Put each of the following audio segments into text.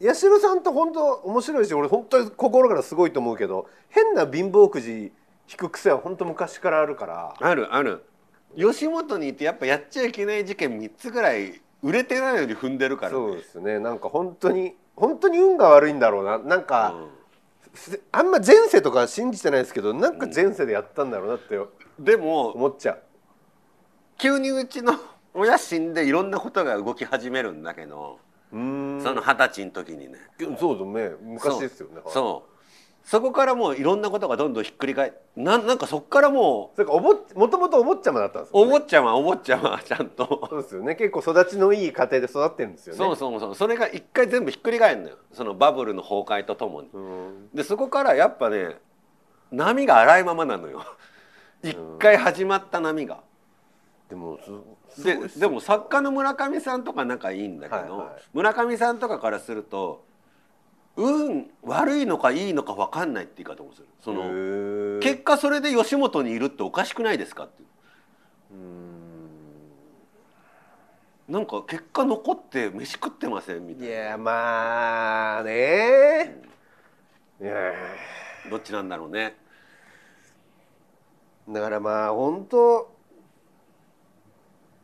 八代さんって本当面白いし俺本当に心からすごいと思うけど変な貧乏くじ引く癖は本当昔からあるから。あるある。吉本にいてやっぱやっちゃいけない事件3つぐらい売れてないのに踏んでるからね。そうですね。なんか本当に本当に運が悪いんだろうな。なんか、うん。あんま前世とか信じてないですけどなんか前世でやったんだろうなって。でも思っちゃう、急にうちの親死んでいろんなことが動き始めるんだけど、うーんその二十歳の時にね。そうだね昔ですよねそう。そこからもういろんなことがどんどんひっくり返ななんかそこからもそれかおぼもともとお坊ちゃまだったんですうよ、ね、お坊ちゃまお坊ちゃま ちゃんと。そうですよね。結構育ちのいい家庭で育ってるんですよね。そうそうそうそれが一回全部ひっくり返るのよ。そのバブルの崩壊とともに。うん。でそこからやっぱね波が荒いままなのよ。一回始まった波が。でもすででも作家の村上さんとか仲いいんだけど、はいはい。村上さんとかからすると運悪いのかいいのか分かんないって言い方もする。そへのー。結果それで吉本にいるっておかしくないですかっていう。うなんか結果残って飯食ってませんみたいな。いやまあねいやどっちなんだろうね。だからまあ本当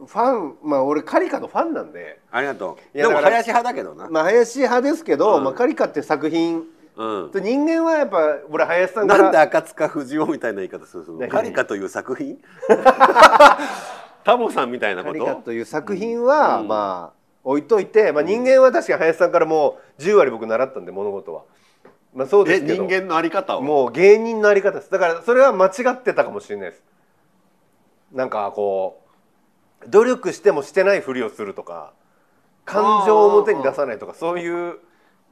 ファンまあ俺カリカのファンなんで。ありがとう。いやだからでも林派だけどな、まあ林派ですけど、うん。まあ、カリカって作品。うん。人間はやっぱ俺林さんから。なんで赤塚不二夫みたいな言い方するの？何カリカという作品？タモさんみたいなこカリカとという作品は、うん。まあ置いといて、まあ、人間は確かに林さんからもう10割僕習ったんで物事は。まあ、そうでえすけど。人間のあり方を？もう芸人のあり方です。だからそれは間違ってたかもしれないです。なんかこう努力してもしてないふりをするとか感情を表に出さないとかそういう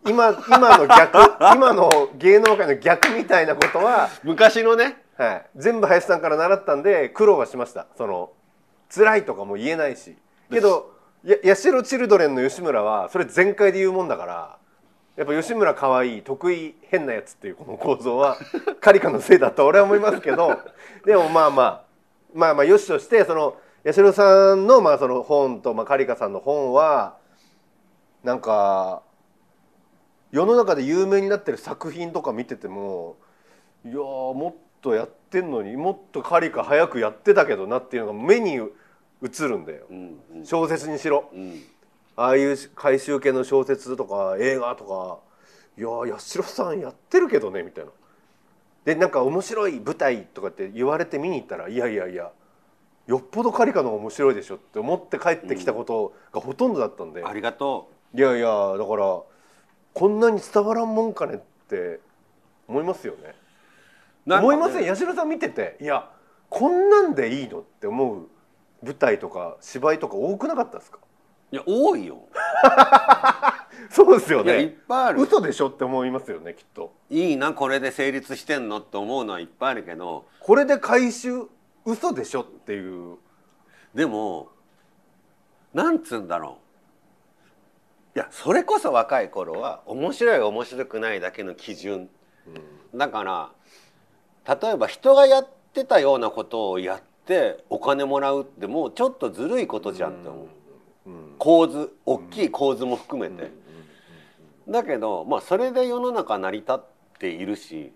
今今の逆 今の芸能界の逆みたいなことは、昔のね。はい、全部林さんから習ったんで苦労はしました。その辛いとかも言えないし。けどや八代チルドレンの吉村はそれ全開で言うもんだからやっぱ吉村可愛い得意変なやつっていうこの構造は カリカのせいだと俺は思いますけどでもまあまあまあまあよしとしてその八代さんのまあその本と、まあ、カリカさんの本はなんか世の中で有名になってる作品とか見ててもいやーもっとやってんのにもっとカリカ早くやってたけどなっていうのが目に映るんだようんうん小説にしろ。うんああいう回収系の小説とか映画とかいやー八代さんやってるけどねみたいな。でなんか面白い舞台とかって言われて見に行ったらいやいやいやよっぽどカリカの方が面白いでしょって思って帰ってきたことがほとんどだったんで、ありがといやいやだからこんなに伝わらんもんかねって思いますよね。う思いません？八代さん見てて。いやこんなんでいいのって思う舞台とか芝居とか多くなかったですか？いや多いよ。そうですよいやいっねぱいある。嘘でしょって思いますよねきっと。いいなこれで成立してんのって思うのはいっぱいあるけど。これで回収嘘でしょっていう。でもなんつうんだろう。いやそれこそ若い頃は面白い面白くないだけの基準。だから例えば人がやってたようなことをやってお金もらうってもうちょっとずるいことじゃんって思う。うん。構図大きい構図も含めて。だけどまあそれで世の中成り立っているし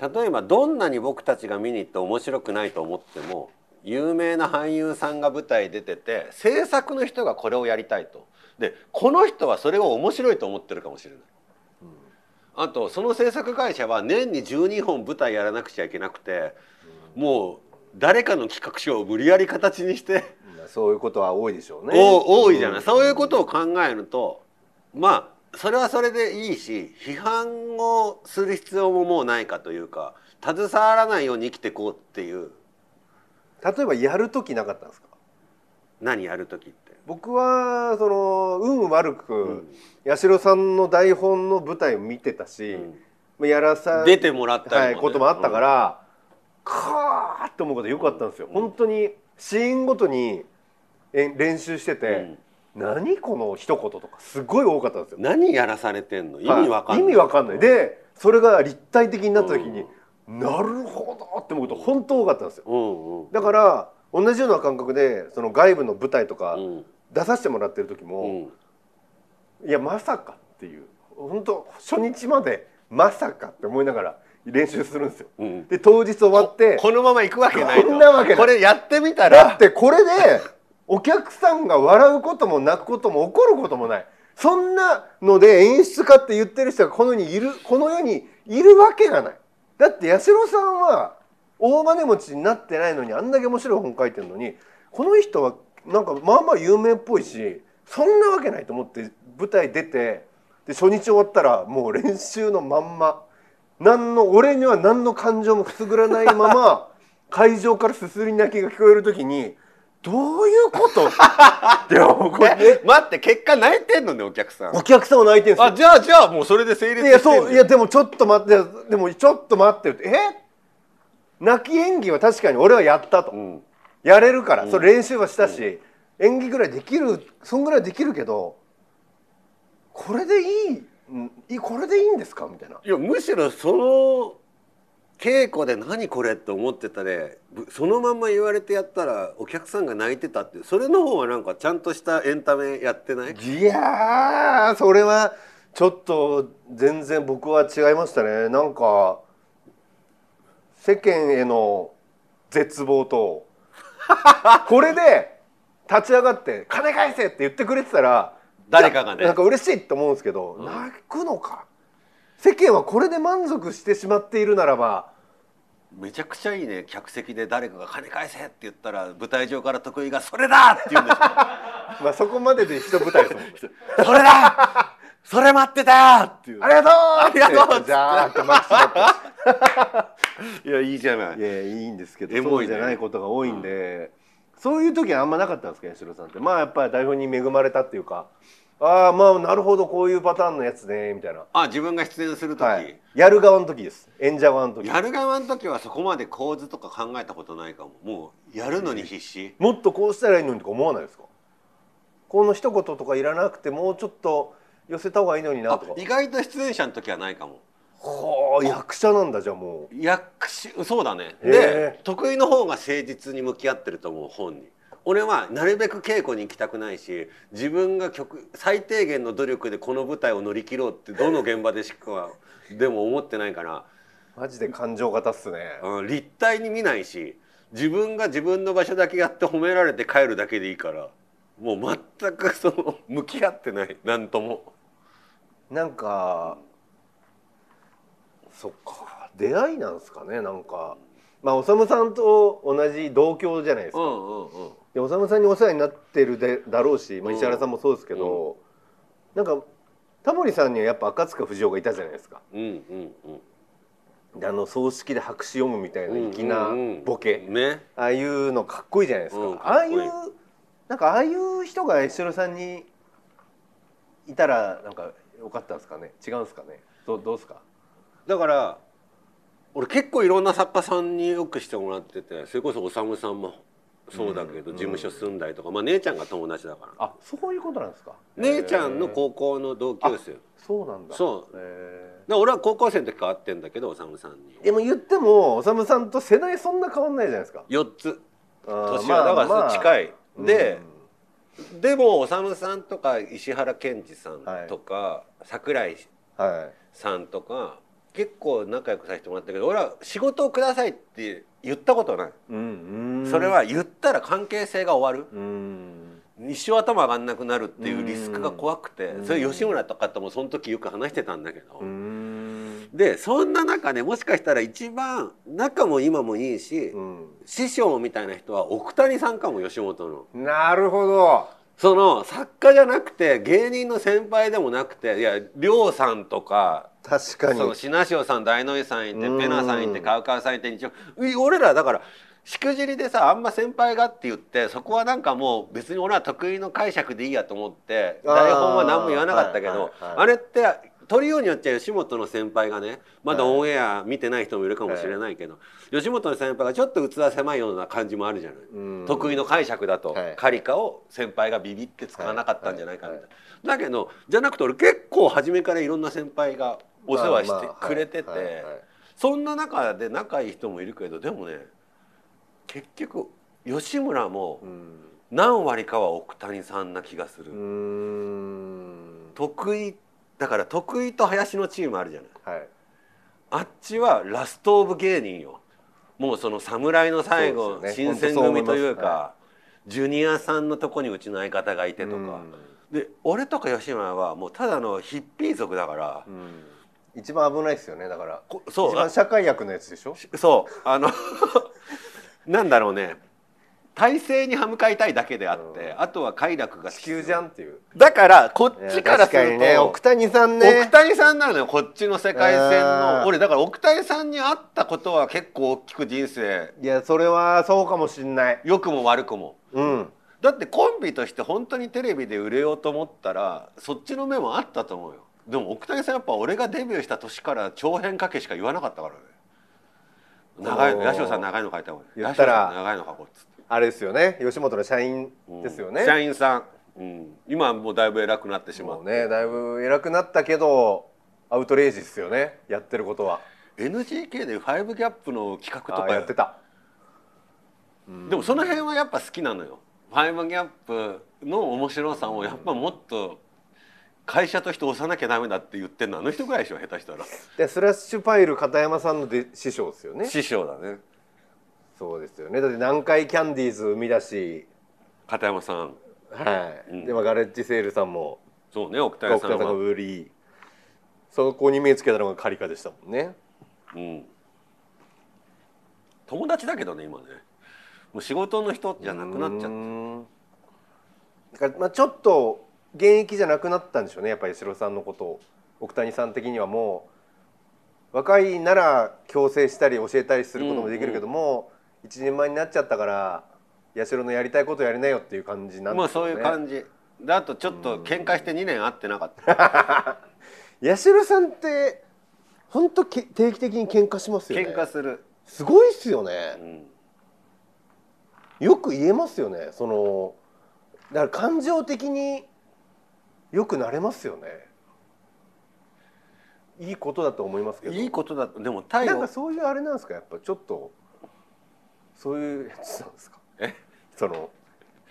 例えばどんなに僕たちが見に行って面白くないと思っても有名な俳優さんが舞台出てて制作の人がこれをやりたいと。でこの人はそれを面白いと思ってるかもしれない。あとその制作会社は年に12本舞台やらなくちゃいけなくてもう誰かの企画書を無理やり形にしてうん。そういうことは多いでしょうね。お多いじゃない、ん。そういうことを考えるとまあそれはそれでいいし批判をする必要ももうないかというか携わらないように生きていこうっていう。例えばやる時なかったんですか？何やる時って？僕はその運悪く、うん。八代さんの台本の舞台を見てたし、うん。まあやらさ出てもらったはい、りもね。こともあったから、かーって思うことよかったんですよ、うん。本当にシーンごとにえ練習してて、何この一言とかすごい多かったんですよ。何やらされてんの？意味わかんない、はい意味わかんない。でそれが立体的になった時に、なるほどって思うこと本当多かったんですよ。うんうん。だから同じような感覚でその外部の舞台とかうん。出させてもらってる時うも、ん。いやまさかっていう。本当初日までまさかって思いながら練習するんですよ。うん。で当日終わってこのまま行くわけないと。こんなわけない。これやってみただらってこれでお客さんが笑うことも泣くことも怒ることもない。そんなので演出家って言ってる人がこの世にいるこの世にいるわけがない。だって八代さんは大金持ちになってないのにあんだけ面白い本書いてるのにこの人はなんかまあまあ有名っぽいしそんなわけないと思って舞台出てで初日終わったらもう練習のまんま何の俺には何の感情もくすぐらないまま会場からすすり泣きが聞こえる時にどういうこと？でもこれえ？待って結果泣いてんのねお客さん。お客さんは泣いてるんですよ。あじゃあじゃあもうそれで成立いやそういやでもちょっと待ってでもちょっと待ってって。え？泣き演技は確かに俺はやったと、うん。やれるから、それ練習はしたし、演技ぐらいできるそんぐらいできるけどこれでいいんいいこれでいいんですか？みたいな。いやむしろその稽古で何これって思ってたでぶそのまんま言われてやったらお客さんが泣いてたってそれの方はなんかちゃんとしたエンタメやってない？いやーそれはちょっと全然僕は違いましたね。なんか世間への絶望と これで立ち上がって「金返せ!」って言ってくれてたら誰かがね。なんか嬉しいって思うんですけど、うん。泣くのか世間はこれで満足してしまっているならばめちゃくちゃいいね。客席で誰かが「金返せ!」って言ったら舞台上から得意が「それだ!」って言うんでしょ。まあそこまでで一舞台ですもんそれだ。それ待ってたよっていう。ありがとうありがとうじゃーってマックスだって。いやいいじゃない。いやいいんですけどエモいね。そうじゃないことが多いんで、そういう時はあんまなかったんですか八代さんって。まあやっぱり台本に恵まれたっていうかああまあなるほどこういうパターンのやつねみたいな、あ自分が出演する時、はい、やる側の時です。演者側の時。やる側の時はそこまで構図とか考えたことないかも。もうやるのに必死、もっとこうしたらいいのにとか思わないですか？この一言とかいらなくてもうちょっと寄せた方がいいのになあとか。意外と出演者の時はないかも。はあ役者なんだじゃあもう。役しそうだね。へで得意の方が誠実に向き合ってると思う本に俺はなるべく稽古に行きたくないし自分が曲最低限の努力でこの舞台を乗り切ろうってどの現場でしかでも思ってないから、マジで感情型っすね。うん、立体に見ないし自分が自分の場所だけやって褒められて帰るだけでいいから。もう全くその向き合ってない。何とも。なんかそっか。出会いなんですかねなんか。まあおさむさんと同じ同郷じゃないですか、うんうんうんでおさんにお世話になってるでだろうし、まあ、うん。石原さんもそうですけど、なんかタモリさんにはやっぱ赤塚不二夫がいたじゃないですか。うんうんうん。であの葬式で白紙読むみたいなうん。粋なボケ、ね。ああいうのかっこいいじゃないですか、うんああいかっこうなんかああいう人が石原さんにいたらなんかよかったんですかね？違うんですかね？どうどうですか？だから俺結構いろんな作家さんによくしてもらっててそれこそおさむさんもそうだけど、うん。事務所住んだりとか、まあ、姉ちゃんが友達だから。あそういうことなんですか？姉ちゃんの高校の同級生。そうなんだ。そう。俺は高校生の時から会ってんだけどおさんにーでも言ってもおさんと世代そんな変わんないじゃないですか。4つ。年はだから近い、で、うん。でもおさんとか石原健二さんとか、桜井はいさんとか結構仲良くさせてもらったけど俺は仕事をくださいって言ったことない、うんうん。それは言ったら関係性が終わる。うん。一生頭上がんなくなるっていうリスクが怖くてうん。それ吉村とかともその時よく話してたんだけど、うん。でそんな中ねもしかしたら一番仲も今もいいし、うん。師匠みたいな人は奥谷さんかも吉本の。なるほどその作家じゃなくて芸人の先輩でもなくていや亮さんとか確かに。その品塩さん大ノ井さんいてうん。ペナさんいてカウカウさんいて一応う俺らだからしくじりでさあんま先輩がって言ってそこはなんかもう別に俺は得意の解釈でいいやと思って台本は何も言わなかったけどはいはいはい。あれって取りようによっちゃ吉本の先輩がねまだオンエア見てない人もいるかもしれないけど吉本の先輩がちょっと器狭いような感じもあるじゃない。うん。得意の解釈だと、はい。カリカを先輩がビビって使わなかったんじゃないかみたいな、だけどじゃなくて俺結構初めからいろんな先輩がお世話してくれてて、そんな中で仲いい人もいるけどでもね結局吉村もうん。何割かは奥谷さんな気がする、得意だから徳井と林のチームあるじゃない。はい。あっちはラストオブ芸人よ。もうその侍の最後、そうですよ新選組というか、はジュニアさんのとこにうちの相方がいてとか、うん。で俺とか吉村はもうただのヒッピー族だから、うん。一番危ないですよね。だからこそう一番社会役のやつでしょ？そう。あの なんだろうね体制に歯向かいたいだけであって、あとは快楽がじゃんっていう。だからこっちからすると、にね奥谷さんね。奥谷さんなのよこっちの世界線うんの俺だから奥谷さんに会ったことは結構大きく人生。いやそれはそうかもしんない。良くも悪くも。うん。だってコンビとして本当にテレビで売れようと思ったらそっちの目もあったと思うよ。でも奥谷さんやっぱ俺がデビューした年から長編かけしか言わなかったからね。長い八代さん長いの書いた方がいい。言ったら八代さん長いの書こうっつってあれですよね。吉本の社員ですよね、社員さん、うん、今はもうだいぶ偉くなってしまって。もうねだいぶ偉くなったけどアウトレイジですよね。やってることは。NGK で5ギャップの企画とあかやってた。でもその辺はやっぱ好きなのよ。5ギャップの面白さをやっぱもっと会社として押さなきゃダメだって言ってんのあの人ぐらいでしょ下手したら。でスラッシュパイル片山さんので師匠ですよね。師匠だねそうですよね。だって南海キャンディーズ生み出し。片山さん。はい、うん。でまあガレッジセールさんも。そうね奥谷奥田さんがさんは売り。そこに目つけたのがカリカでしたもんね。うん。友達だけどね今ね。もう仕事の人じゃなくなっちゃったゃだからまあちょっと現役じゃなくなったんでしょうね。やっぱり八代さんのこと。を奥谷さん的にはもう。若いなら強制したり教えたりすることもできるけども、一人前になっちゃったから八代のやりたいことやりなよっていう感じなんまあそうですよねいう感じであとちょっと喧嘩して2年会ってなかった。八代さんって本当定期的に喧嘩しますよね。喧嘩する、すごいっすようねん、よく言えますよね。そのだから感情的によくなれますよね。いいことだと思いますけど。いいことだとでも太陽なんかそういうあれなんですか？やっぱちょっとそういうやつなんですか？え？その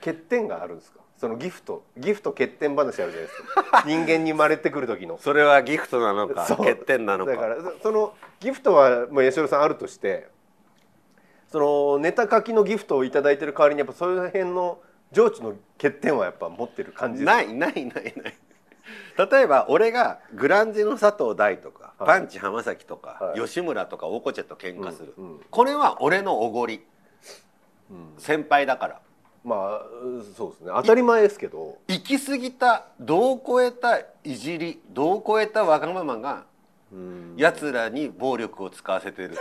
欠点があるんですか？そのギフトギフト欠点話あるじゃないですか。人間に生まれてくる時の。それはギフトなのか欠点なのか。だからそそのギフトはもう八代さんあるとしてそのネタ書きのギフトを頂いただいてる代わりにやっぱそういう辺の情緒の欠点はやっぱ持ってる感じですないないないない。例えば俺がグランジの佐藤大とか、はい。パンチ浜崎とか、はい。吉村とか大コチェと喧嘩する、うんうん。これは俺のおごり。うん先輩だから。まあそうですね。当たり前ですけど。行き過ぎた度を超えたいじり度を超えたわがままがうん。やつらに暴力を使わせてる。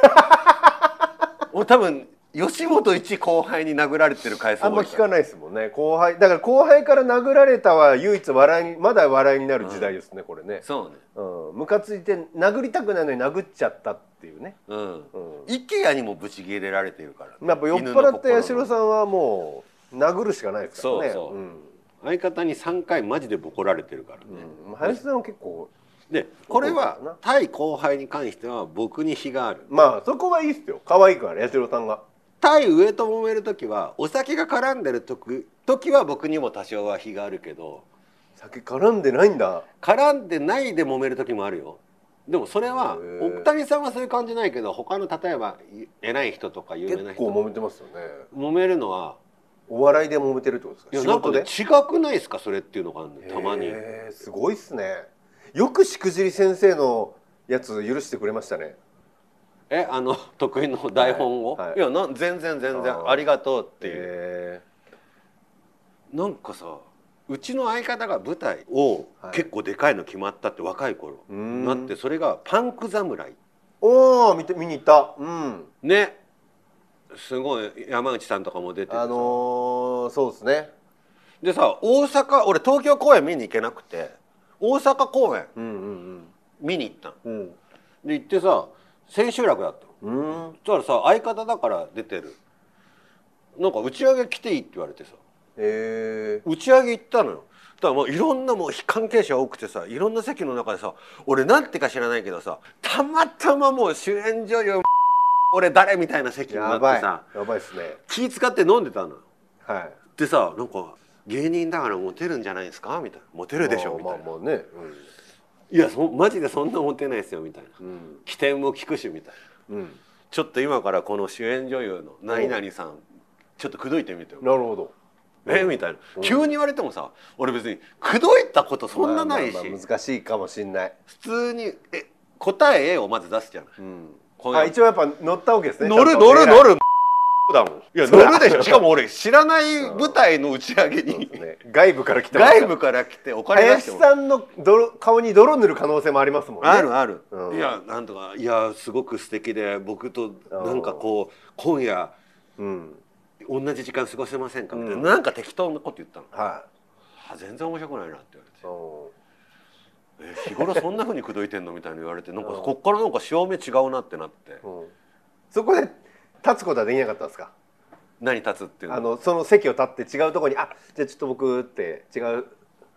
俺多分吉本一後輩に殴られてる回数あんま聞かないですもんね。後輩だから後輩から殴られたは唯一笑いにまだ笑いになる時代ですね、これね。そうね。うん。ムカついて殴りたくないのに殴っちゃったっていうね、うん。うん、IKEA にもブチ切れられてるから、やっぱ酔っ払った八代さんはもう殴るしかないですからね。そうそう。うん。相方に3回マジでボコられてるからね、うん、林さんは結構でこれは対後輩に関しては僕に非がある。まあそこはいいっすよ。可愛いから八代さんが対上と揉める時はお酒が絡んでる時時は僕にも多少は非があるけど酒絡んでないんだ。絡んでないで揉める時もあるよ。でもそれは奥谷さんはそういう感じないけど他の例えばい偉い人とか有名な人結構揉めてますよね。揉めるのはお笑いで揉めてるってことですか？いやなんかね違くないですか？それっていうのがあるのたまに。すごいっすね。よくしくじり先生のやつ許してくれましたねえあの 得意の台本を、はいはい。いやな全然全然。ありがとうっていう。へなんかさうちの相方が舞台をはい。結構でかいの決まったって若い頃。ーうーん。なってそれがパンク侍。おお見て見に行った。うん。ね。すごい山内さんとかも出てあのー、そうですね。でさ大阪俺東京公演見に行けなくて大阪公演うんうん見に行ったうん。で行ってさ千秋楽だったの。うん。そしたらさ相方だから出てる。なんか打ち上げ来ていいって言われてさ。へえ打ち上げ行ったのよ。だからもういろんなもう関係者多くてさいろんな席の中でさ俺なんてか知らないけどさたまたまもう主演女優 俺誰みたいな席になやばいってさやばい。っすね。気使って飲んでたのよ。はい。でさなんか芸人だからモテるんじゃないですか？みたいな。モテるでしょ？みたいな、まあまあまあね、いやそマジでそんな思ってないですよみたいな。うん。起点も聞くしみたいな。うん。ちょっと今からこの主演女優の何々さんちょっと口説いてみてよ。なるほど。えみたいな。うん。急に言われてもさ俺別に口説いたことそんなないし。まあまあまあ難しいかもしんない、普通にえ答え A をまず出すじゃない。うん、あ一応やっぱ乗ったわけですね。乗る乗る乗るだもん。いや乗るでしょ。しかも俺知らない舞台の打ち上げに。ね。外部から来たばっか外部から来てお金出しても林さんの泥顔に泥塗る可能性もありますもんね。あるある、うん。いやなんとかいやすごく素敵で僕となんかこう今夜うん。同じ時間過ごせませんかみたいな、うん。なんか適当なこと言ったの。はあ全然面白くないなって言われて。い、え日頃そんなふうに口説いてんのみたいに言われてなんかうん。こっからなんか潮目違うなってなって。うんうん。そこで立つことはできなかったんですか？何立つっていうの？あのその席を立って違うところに「あじゃあちょっと僕」って違う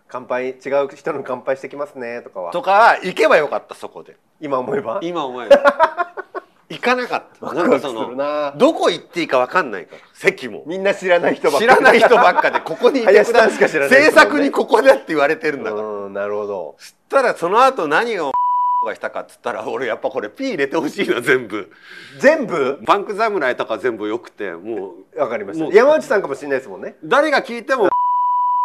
乾杯違う人の乾杯してきますねとかは。とか行けばよかったそこで。今思えば？今思えば。行かなかった。な。んかそのなどこ行っていいか分かんないから席も。みんな知らない人ばっか知りらない人ばっかでここにいてくだい。制作にここでって言われてるんだから、うんなるほど。そしたらその後何をがしたかっつったら俺やっぱこれ P 入れてほしいな全部。全部？パンク侍とか全部よくてもう。わかりました。山内さんかもしれないですもんね。誰が聞いても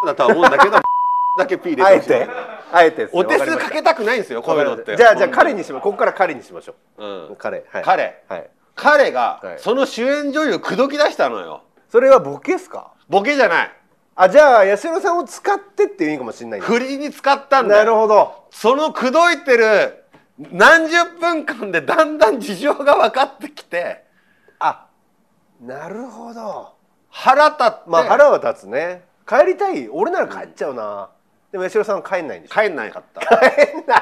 だとは思うんだけど だけ P 入あえれてほしい。て。あえてお手数かけたくないんですよこういうのって。じゃあじゃあ彼にしまここから彼にしましょう。ん。う彼。はい。彼。はい。彼がはい。その主演女優口説き出したのよ。それはボケですか？ボケじゃない。あじゃあ八代さんを使ってっていう意味かもしれない振りに使ったんだなるよほど。その口説いてる何十分間でだんだん事情が分かってきてあなるほど。腹立って、まあ腹は立つね。帰りたい？俺なら帰っちゃうな、でも八代さんは帰んないんでしょ？帰んなかった帰んな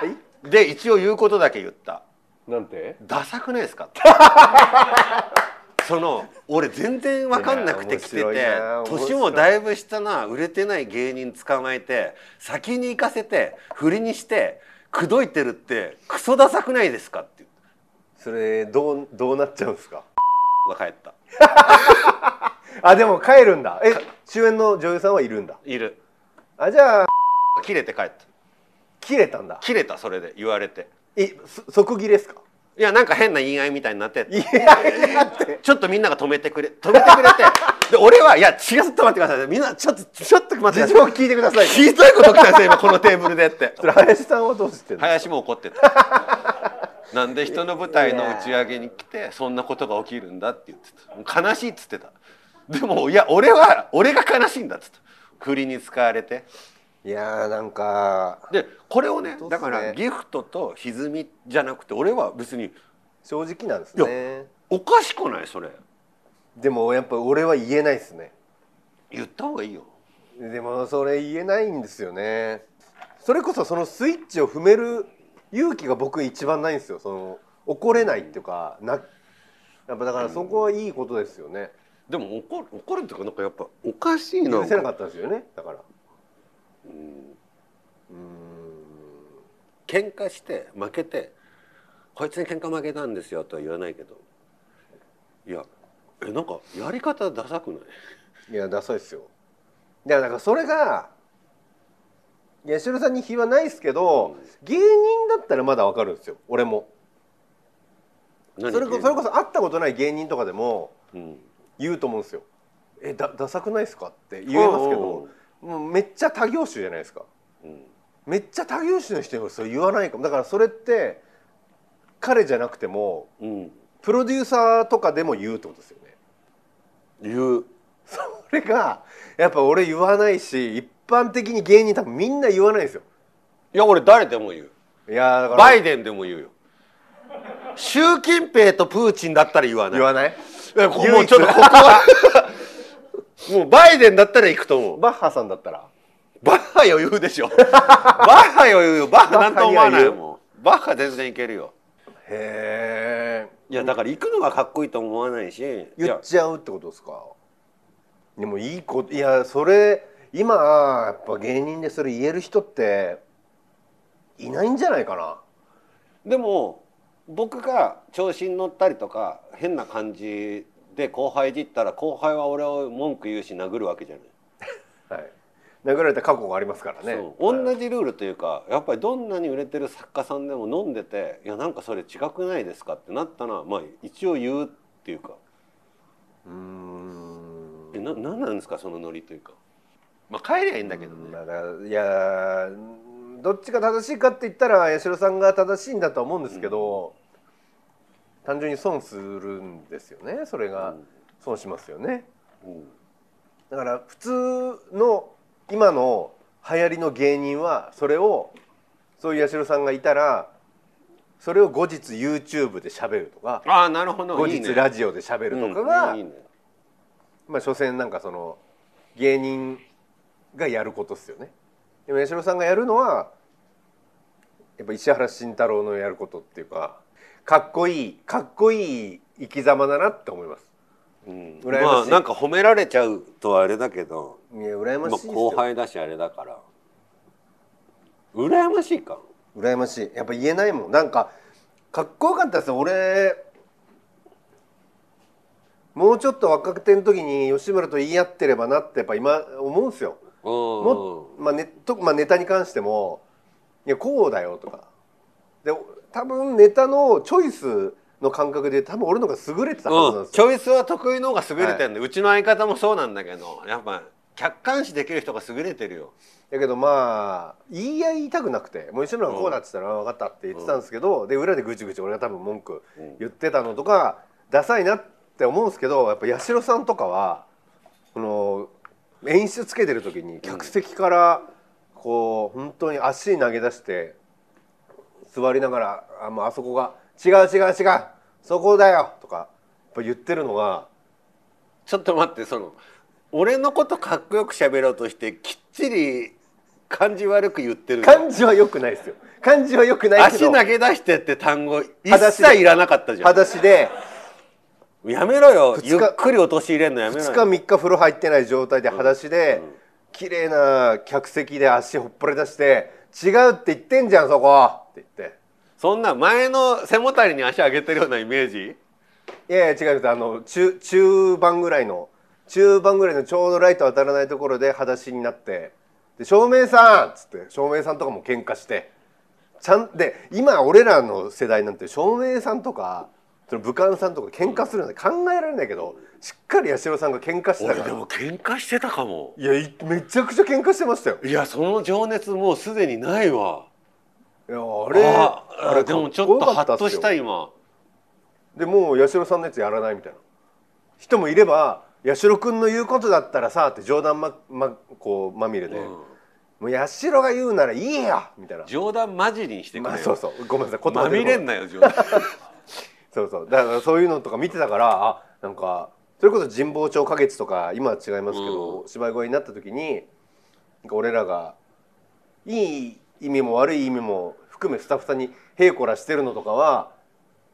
い？で一応言うことだけ言った。なんて？ダサくないですか？っ てその俺全然分かんなくて来てて年もだいぶ下な売れてない芸人捕まえて先に行かせて振りにして口説いてるってクソダサくないですかって。それどうどうなっちゃうんですか？が帰ったあでも帰るんだ。え主演の女優さんはいるんだ。いる。あじゃあ切れて帰った。切れたんだ。切れたそれで。言われて。えそ即切れですか？いやなんか変な言い合いみたいになってちょっとみんなが止めてくれ止めてくれて。で俺はいや違うちょっと待ってください。みんなちょっとちょっと待ってください。聞いてくださいひどいこと来たんですよ今このテーブルでって。それ林さんはどうして林も怒ってた。なんで人の舞台の打ち上げに来てそんなことが起きるんだって言ってた。悲しいっつってた。でもいや俺は俺が悲しいんだっつった。振りに使われていやーなんかでこれをねね。だからギフトと歪みじゃなくて俺は別に正直なんですね。おかしくないそれ。でもやっぱ俺は言えないですね。言った方がいいよ。でもそれ言えないんですよね。それこそそのスイッチを踏める勇気が僕一番ないんですよ。その怒れないっていうかなやっぱだからそこはいいことですよね。でも怒る怒るっていうかなんかやっぱおかしいな。許せなかったんですよね。だからうん。うーん喧嘩して負けてこいつに喧嘩負けたんですよとは言わないけどいやえなんかやり方ダサくない？いやダサいですよ。いやだからそれが八代さんに非はないですけど、芸人だったらまだわかるんですよ。俺も。何それこそれこそ会ったことない芸人とかでもうん。言うと思うんですよ「えだダサくないですか?」って言えますけどもうめっちゃ他業種じゃないですか。うん。めっちゃ他業種の人にそれ言わないかも。だからそれって彼じゃなくてもうん。プロデューサーとかでも言うってことですよね。言う。それがやっぱ俺言わないし一般的に芸人多分みんな言わないんですよ。いや俺誰でも言う。いやだからバイデンでも言うよ。習近平とプーチンだったら言わない。言わない？もうちょっとここはもうバイデンだったら行くと思う。バッハさんだったら。バッハ余裕でしょ。バッハ余裕よ。バッハなんとも思わないもうバッハ全然いけるよ。へえ。いやだから行くのがかっこいいと思わないし。言っちゃうってことですか？でもいいこといやそれ今やっぱ芸人でそれ言える人っていないんじゃないかな。でも僕が調子に乗ったりとか変な感じで後輩いじったら後輩は俺を文句言うし殴るわけじゃない。はい。殴られた過去がありますからね。そう。同じルールというかやっぱりどんなに売れてる作家さんでも飲んでて「いやなんかそれ違くないですか?」ってなったらまあ一応言うっていうか。うーん。えななんなんですかそのノリというか。まあ帰りゃいいんだけどね、だからいやどっちが正しいかって言ったら八代さんが正しいんだとは思うんですけど、単純に損するんですよね。それが損しますよね。うん。だから普通の今の流行りの芸人はそれをそういう八代さんがいたらそれを後日 YouTube で喋るとかああなるほど。後日ラジオで喋るとかがうんいいね。まあ所詮なんかその芸人がやることですよね。でも八代さんがやるのはやっぱ石原慎太郎のやることっていうかかっこいいかっこいい生き様だなって思います。うん。羨まあなんか褒められちゃうとはあれだけど、いや羨ままあ、しい。後輩だしあれだから。羨ましいか。羨ましい。やっぱ言えないもん。なんかかっこよかったですよ。俺もうちょっと若手の時に吉村と言い合ってればなってやっぱ今思うんですよ。ももまあネとまあ、ネタに関しても「いやこうだよ」とかで多分ネタのチョイスの感覚で多分俺の方が優れてたはずなんうん、ですよ。チョイスは得意の方が優れてるんで、うちの相方もそうなんだけどやっぱ客観視できる人が優れてるよ。だけどまあ言い合いたくなくて「もう吉村がこうだ」って言ったら「分かった」って言ってたんですけど、で裏でぐちぐち俺が多分文句言ってたのとかダサいなって思うんですけどやっぱ八代さんとかはこの演出つけてる時に客席からこう本当に足投げ出して座りながら「あもうあそこが違う違う違うそこだよ」とかやっぱ言ってるのがちょっと待ってその俺のことかっこよく喋ろうとしてきっちり感じ悪く言ってるの？感じは良くないですよ。感じは良くないけど足投げ出してって単語一切いらなかったじゃん。裸足でやめろよ。ゆっくり陥れんのやめろ2よ日3日風呂入ってない状態で裸足で、綺麗な客席で足ほっぽり出して「違うって言ってんじゃんそこ!」って言って。そんな前の背もたれに足上げてるようなイメージ「いやいや違います。あの中中盤ぐらいの中盤ぐらいのちょうどライト当たらないところで裸足になって「で照明さん!」っつって照明さんとかも喧嘩して。ちゃんで今俺らの世代なんて照明さんとかその武漢さんとか喧嘩するなんて考えられないけどしっかり八代さんが喧嘩してたから。俺でも喧嘩してたかも。いやいめちゃくちゃ喧嘩してましたよ。いやその情熱もうすでにないわいやあれああれでもちょっとハッとしたい今。でもう八代さんのやつやらないみたいな。人もいれば八代君の言うことだったらさって冗談ままこうまみれで、うん。もう八代が言うならいいやみたいな。冗談交じりにしてくれよ、まあそうそう。ごめんなさい。言葉まみれんなよ冗談。そうそう。だからそういうのとか見てたからあなんかそれこそ神保町花月とか今は違いますけど、う芝居小屋になった時になんか俺らがいい意味も悪い意味も含めスタッフさんにへいこらしてるのとかは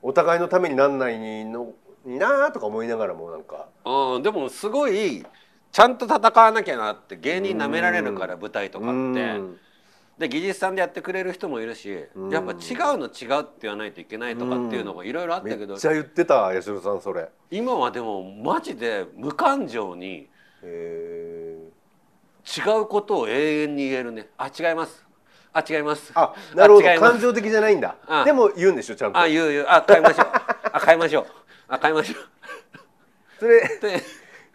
お互いのためになんないのになーとか思いながらもなんか。うんでもすごいちゃんと戦わなきゃなって芸人なめられるから舞台とかって。うん。で技術さんでやってくれる人もいるしうん。やっぱ違うの違うって言わないといけないとかっていうのがいろいろあっためけどっちゃ言ってた八代さんそれ。今はでもマジで無感情に違うことを永遠に言えるね。あ違いますあ違います。あなるほど。感情的じゃないんだ。あ。でも言うんでしょちゃんと。あ言う言う。あ変えましょう。あ変えましょう。あ変えましょそれ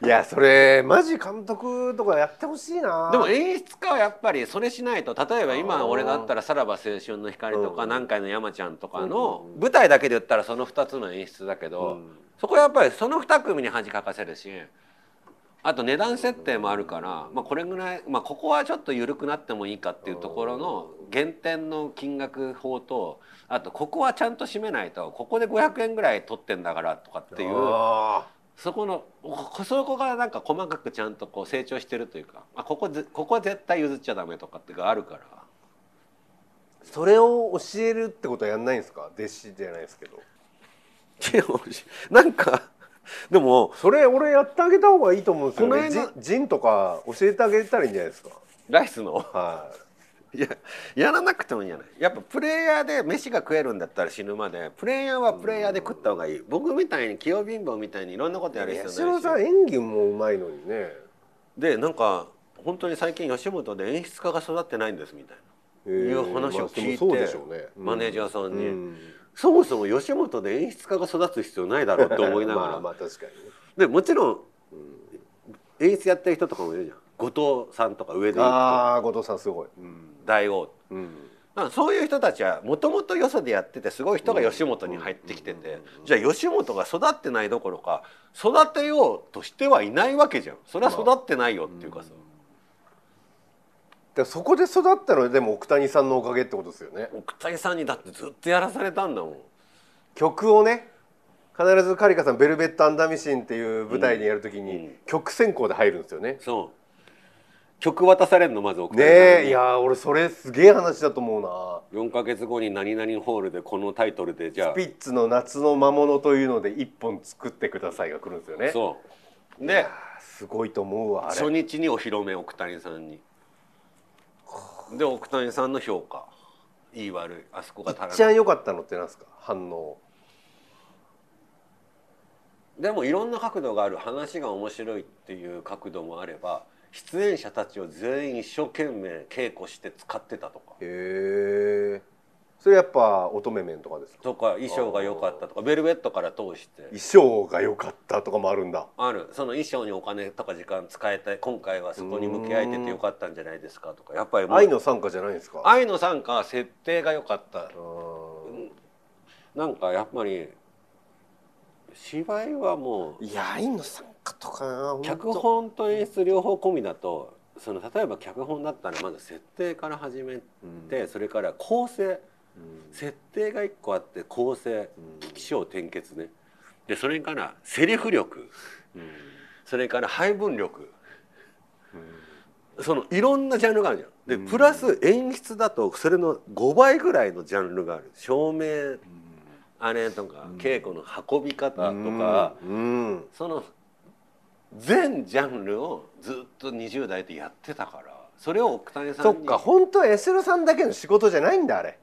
いやそれマジ監督とかやってほしいな。でも演出家はやっぱりそれしないと例えば今俺だったら「さらば青春の光」とか「うん南海の山ちゃん」とかうんの舞台だけで言ったらその2つの演出だけど、うん。そこはやっぱりその2組に恥かかせるしあと値段設定もあるから、まあ、これぐらい、まあ、ここはちょっと緩くなってもいいかっていうところの減点の金額法とあとここはちゃんと締めないとここで500円ぐらい取ってんだからとかっていうあそこのこそこがなんか細かくちゃんとこう成長してるというかあここぜここは絶対譲っちゃダメとかっていうのがあるから。ーそれを教えるってことはやんないんですか？弟子じゃないですけど。なんか でもそれ俺やってあげた方がいいと思うんですよね。この間ジンジンとか教えてあげたらいいんじゃないですか。ライスの？はい。ややらなくてもいいんじゃない。やっぱプレイヤーで飯が食えるんだったら死ぬまでプレイヤーはプレイヤーで食った方がいい。僕みたいに器用貧乏みたいにいろんなことやるい必要ないし。八代さん演技もうまいのにね。でなんか本当に最近吉本で演出家が育ってないんですみたいへなー。いう話を聞いて、まあそうでしょうね。マネージャーさんに、うんそもそも吉本で演出家が育つ必要ないだろうって思いながら、まあまあ確かにね。でもちろん演出やってる人とかもいるじゃん。後藤さんとか上でああ後藤さんすごい。うん。大王。うん。まあそういう人たちはもともとよそでやっててすごい人が吉本に入ってきてて。じゃあ吉本が育ってないどころか育てようとしてはいないわけじゃん。それは育ってないよっていうかさでそこで育ったのはでも奥谷さんのおかげってことですよね奥谷さんにだってずっとやらされたんだもん曲をね必ずカリカさん「ベルベット・アンダーミシン」っていう舞台にやるときに、うん曲選考で入るんですよね。そう曲渡されるのまず奥谷さんにねえいやー俺それすげえ話だと思うな。4か月後に何々ホールでこのタイトルでじゃあスピッツの夏の魔物というので一本作ってくださいが来るんですよね。そうですごいと思うわあれ。初日にお披露目奥谷さんにで奥谷さんの評価。いい悪い。あそこが足ら一番ない良かったのってなんですか？反応。でもいろんな角度がある話が面白いっていう角度もあれば出演者たちを全員一生懸命稽古して使ってたとか。へえ。それやっぱ乙女面とかですか？とか衣装が良かったとかベルベットから通して。衣装が良かったとかもあるんだ。ある。その衣装にお金とか時間使えて今回はそこに向き合えててよかったんじゃないですかとか。やっぱり愛の参加じゃないんですか？愛の参加は設定が良かった。うんなんかやっぱり芝居はもういや愛の参加とか脚本と演出両方込みだとその例えば脚本だったらまず設定から始めて、それから構成設定が一個あって構成起承転結ね。でそれからセリフ力。それから配分力。そのいろんなジャンルがあるじゃん。でプラス演出だとそれの5倍ぐらいのジャンルがある。照明あれとか稽古の運び方とかうん。その全ジャンルをずっと20代でやってたからそれを奥谷さんにそっか本当は八代さんだけの仕事じゃないんだあれ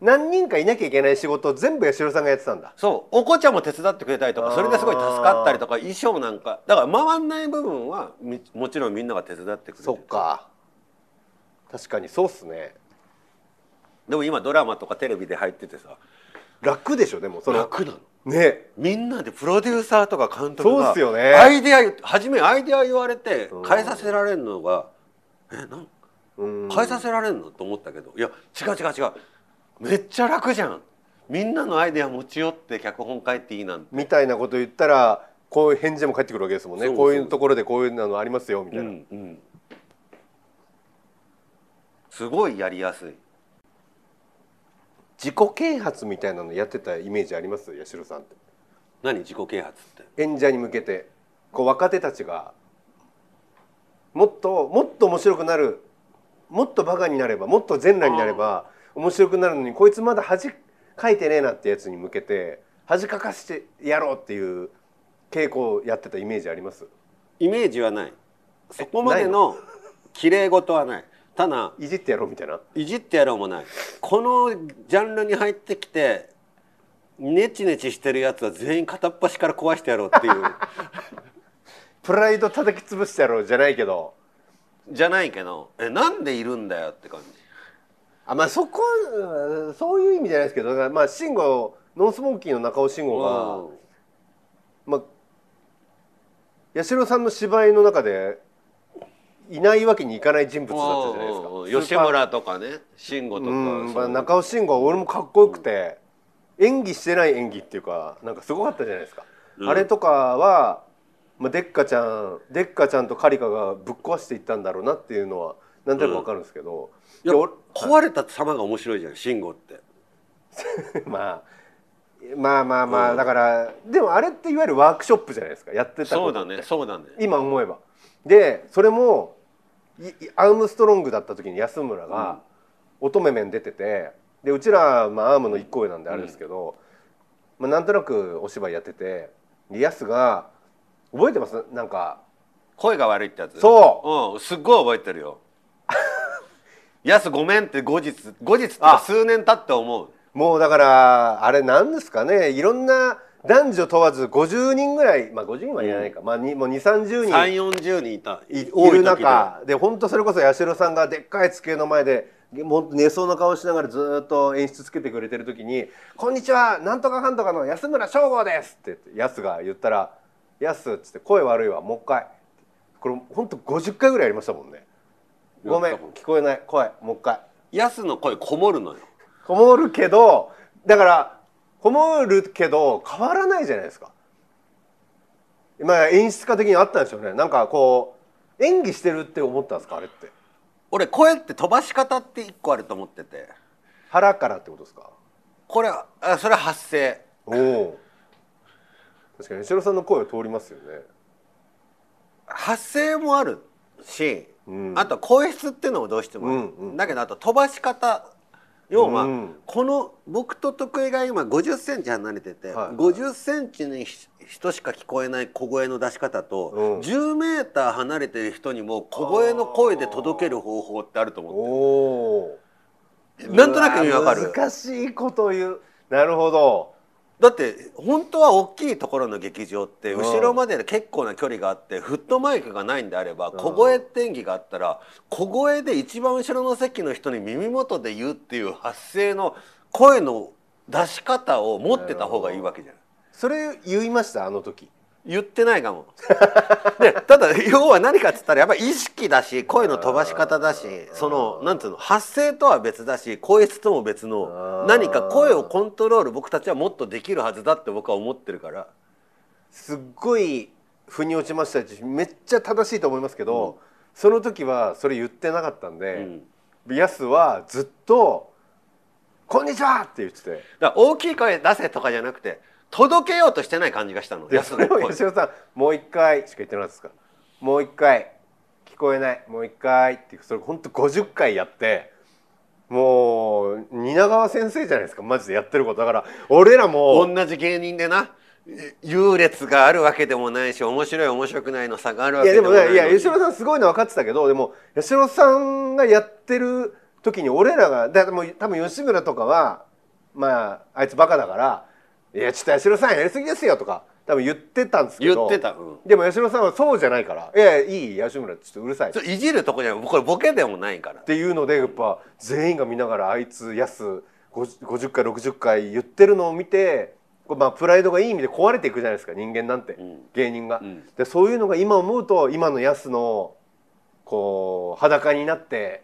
何人かいなきゃいけない仕事を全部八代さんがやってたんだ。そう。お子ちゃんも手伝ってくれたりとかそれですごい助かったりとか衣装なんかだから回んない部分はみもちろんみんなが手伝ってくれてそっか。確かにそうっすね。でも今ドラマとかテレビで入っててさ。楽でしょでもその。楽なの。ね。みんなでプロデューサーとか監督がそうっすよね。アイデア初めアイデア言われてう。ん変えさせられるのがえなん？変えさせられるの？と思ったけど。いや違う違う違うめっちゃ楽じゃん。みんなのアイデア持ち寄って脚本書いていいなんて。みたいなこと言ったらこういう返事も返ってくるわけですもんね。こういうところでこういうのありますよみたいな、うんうん。すごいやりやすい。自己啓発みたいなのやってたイメージあります？八代さんって。何？自己啓発って。演者に向けて。こう若手たちが。もっともっと面白くなる。もっとバカになればもっと全裸になれば面白くなるのにこいつまだ恥かいてねえなってやつに向けて恥かかしてやろうっていう稽古をやってたイメージあります？イメージはない。そこまでの綺麗事はない。ただいじってやろうみたいな？いじってやろうもない。このジャンルに入ってきてネチネチしてるやつは全員片っ端から壊してやろうっていう。プライド叩き潰してやろうじゃないけど。じゃないけどえなんでいるんだよって感じあまあそこうんそういう意味じゃないですけどまあ慎吾ノンスモーキーの中尾慎吾が、うん。まあ、八代さんの芝居の中でいないわけにいかない人物だったじゃないですか。うんうんうん。吉村とかね慎吾とか、う。ん、まあ、中尾慎吾は俺もかっこよくて、演技してない演技っていうかなんかすごかったじゃないですか。うん。あれとかは、まあ、デッカちゃんデッカちゃんとカリカがぶっ壊していったんだろうなっていうのはなんとなくわかるんですけど、いやいや俺壊れた様が面白いじゃん慎吾って。まあまあまあまあ、うん。だからでもあれっていわゆるワークショップじゃないですかやってたそうだことって。ねそうだね。今思えば。でそれもアームストロングだった時に安村が乙女面出ててでうちら、まあ、アームの一個上なんであれですけど、まあ、なんとなくお芝居やっててで安が覚えてます？なんか声が悪いってやつ、そう。うん、すっごい覚えてるよやすごめんって後日後日って数年経って思う。もうだからあれなんですかね。いろんな男女問わず50人ぐらいまあ50人はいらないか、まあにもう2 3 0人。3 4 0人いた。いい多る中。で本当それこそ八代さんがでっかい机の前でもう寝そうな顔しながらずーっと演出つけてくれてる時に「こんにちはなんとかかんとかの安村翔吾です」って言ってやすが言ったら「やす」っつって「声悪いわもう一回」これ本当50回ぐらいやりましたもんねごめん聞こえない。声もう一回。ヤスの声こもるのよ。こもるけどだからこもるけど変わらないじゃないですか。まあ演出家的にあったんでしょうね。なんかこう演技してるって思ったんですかあれって。俺声って飛ばし方って一個あると思ってて。腹からってことですか？これはあそれは発声。おお。確かに吉野さんの声は通りますよね。発声もあるし、うんあとは声質っていうのもどうしてもんうん。だけどあと飛ばし方。要は、うん。この僕と徳井が今5 0センチ離れてて、はい5 0センチにひ人しか聞こえない小声の出し方と、うん。10メーター離れてる人にも小声の声で届ける方法ってあると思ってる。なんとなく意味わかる。難しいこと言う。なるほどだって本当は大きいところの劇場ってうん。後ろまで結構な距離があってフットマイクがないんであればん。小声って演技があったら小声で一番後ろの席の人に耳元で言うっていう発声の声の出し方を持ってた方がいいわけじゃない。それ言いました？あの時言ってないかも。で ただ要は何かっつったらやっぱり意識だし声の飛ばし方だしそのなんつうの発声とは別だし声質とも別の何か声をコントロール僕たちはもっとできるはずだって僕は思ってるから。すっごい腑に落ちましたしめっちゃ正しいと思いますけど、その時はそれ言ってなかったんで、ヤスはずっと「こんにちは!」って言っててだ大きい声出せとかじゃなくて届けようとしてない感じがしたの。で安それ吉野さん「もう一回」しか言ってなかったですか「もう一回聞こえないもう一回」ってそれ本当50回やってもう蜷川先生じゃないですかマジでやってること。だから俺らも同じ芸人でな優劣があるわけでもないし面白い面白くないの差があるわいやでもけでもないのに。ねいや吉野さんすごいの分かってたけどでも吉野さんがやってる時に俺らがだもう多分吉村とかはまああいつバカだから「いやちょっと吉野さんやりすぎですよ」とか多分言ってたんですけど。言ってた、うん。でも吉野さんはそうじゃないから「いやいい吉村ちょっとうるさい」いじるとこじゃないこれボケでもないから。ていうのでやっぱ全員が見ながらあいつやす50 50回60回言ってるのを見てまあプライドがいい意味で壊れていくじゃないですか人間なんて、ん。芸人が。うん。でそういうのが今思うと今のやすのこう裸になって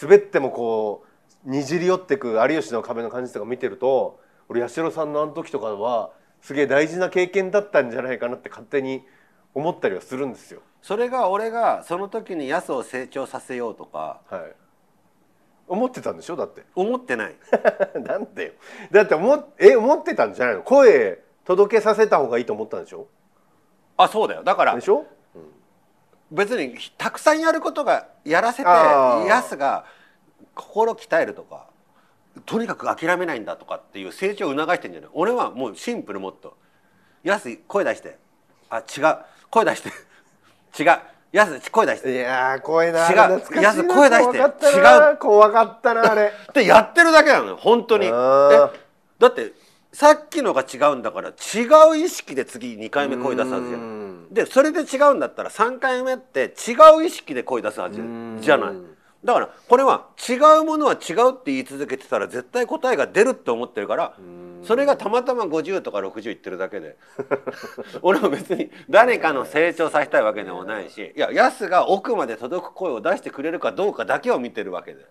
滑ってもこうにじり寄ってく有吉の壁の感じとか見てると俺八代さんのあの時とかはすげえ大事な経験だったんじゃないかなって勝手に思ったりはするんですよ。それが俺がその時にヤスを成長させようとか。はい、思ってたんでしょ？だって。思ってない。なんでよ。だって思っえ思ってたんじゃないの？声届けさせた方がいいと思ったんでしょ？あそうだよ。だからでしょ？別にたくさんやることがやらせてヤスが心鍛えるとかとにかく諦めないんだとかっていう成長を促してんじゃない？俺はもうシンプルもっと「ヤス声出して」あ違う。声出して。違う。ヤス声出して。いやー声な違う。あれ懐かしいなやつ声出して怖かったな怖かったなあれ。ってやってるだけなのよ本当に。えだってさっきのが違うんだから違う意識で次2回目声出すはずじゃうん。でそれで違うんだったら3回目って違う意識で声出すはずうんじゃないだからこれは違うものは違うって言い続けてたら絶対答えが出るって思ってるからそれがたまたま50とか60言ってるだけで 俺も別に誰かの成長させたいわけでもないしいやヤスが奥まで届く声を出してくれるかどうかだけを見てるわけで。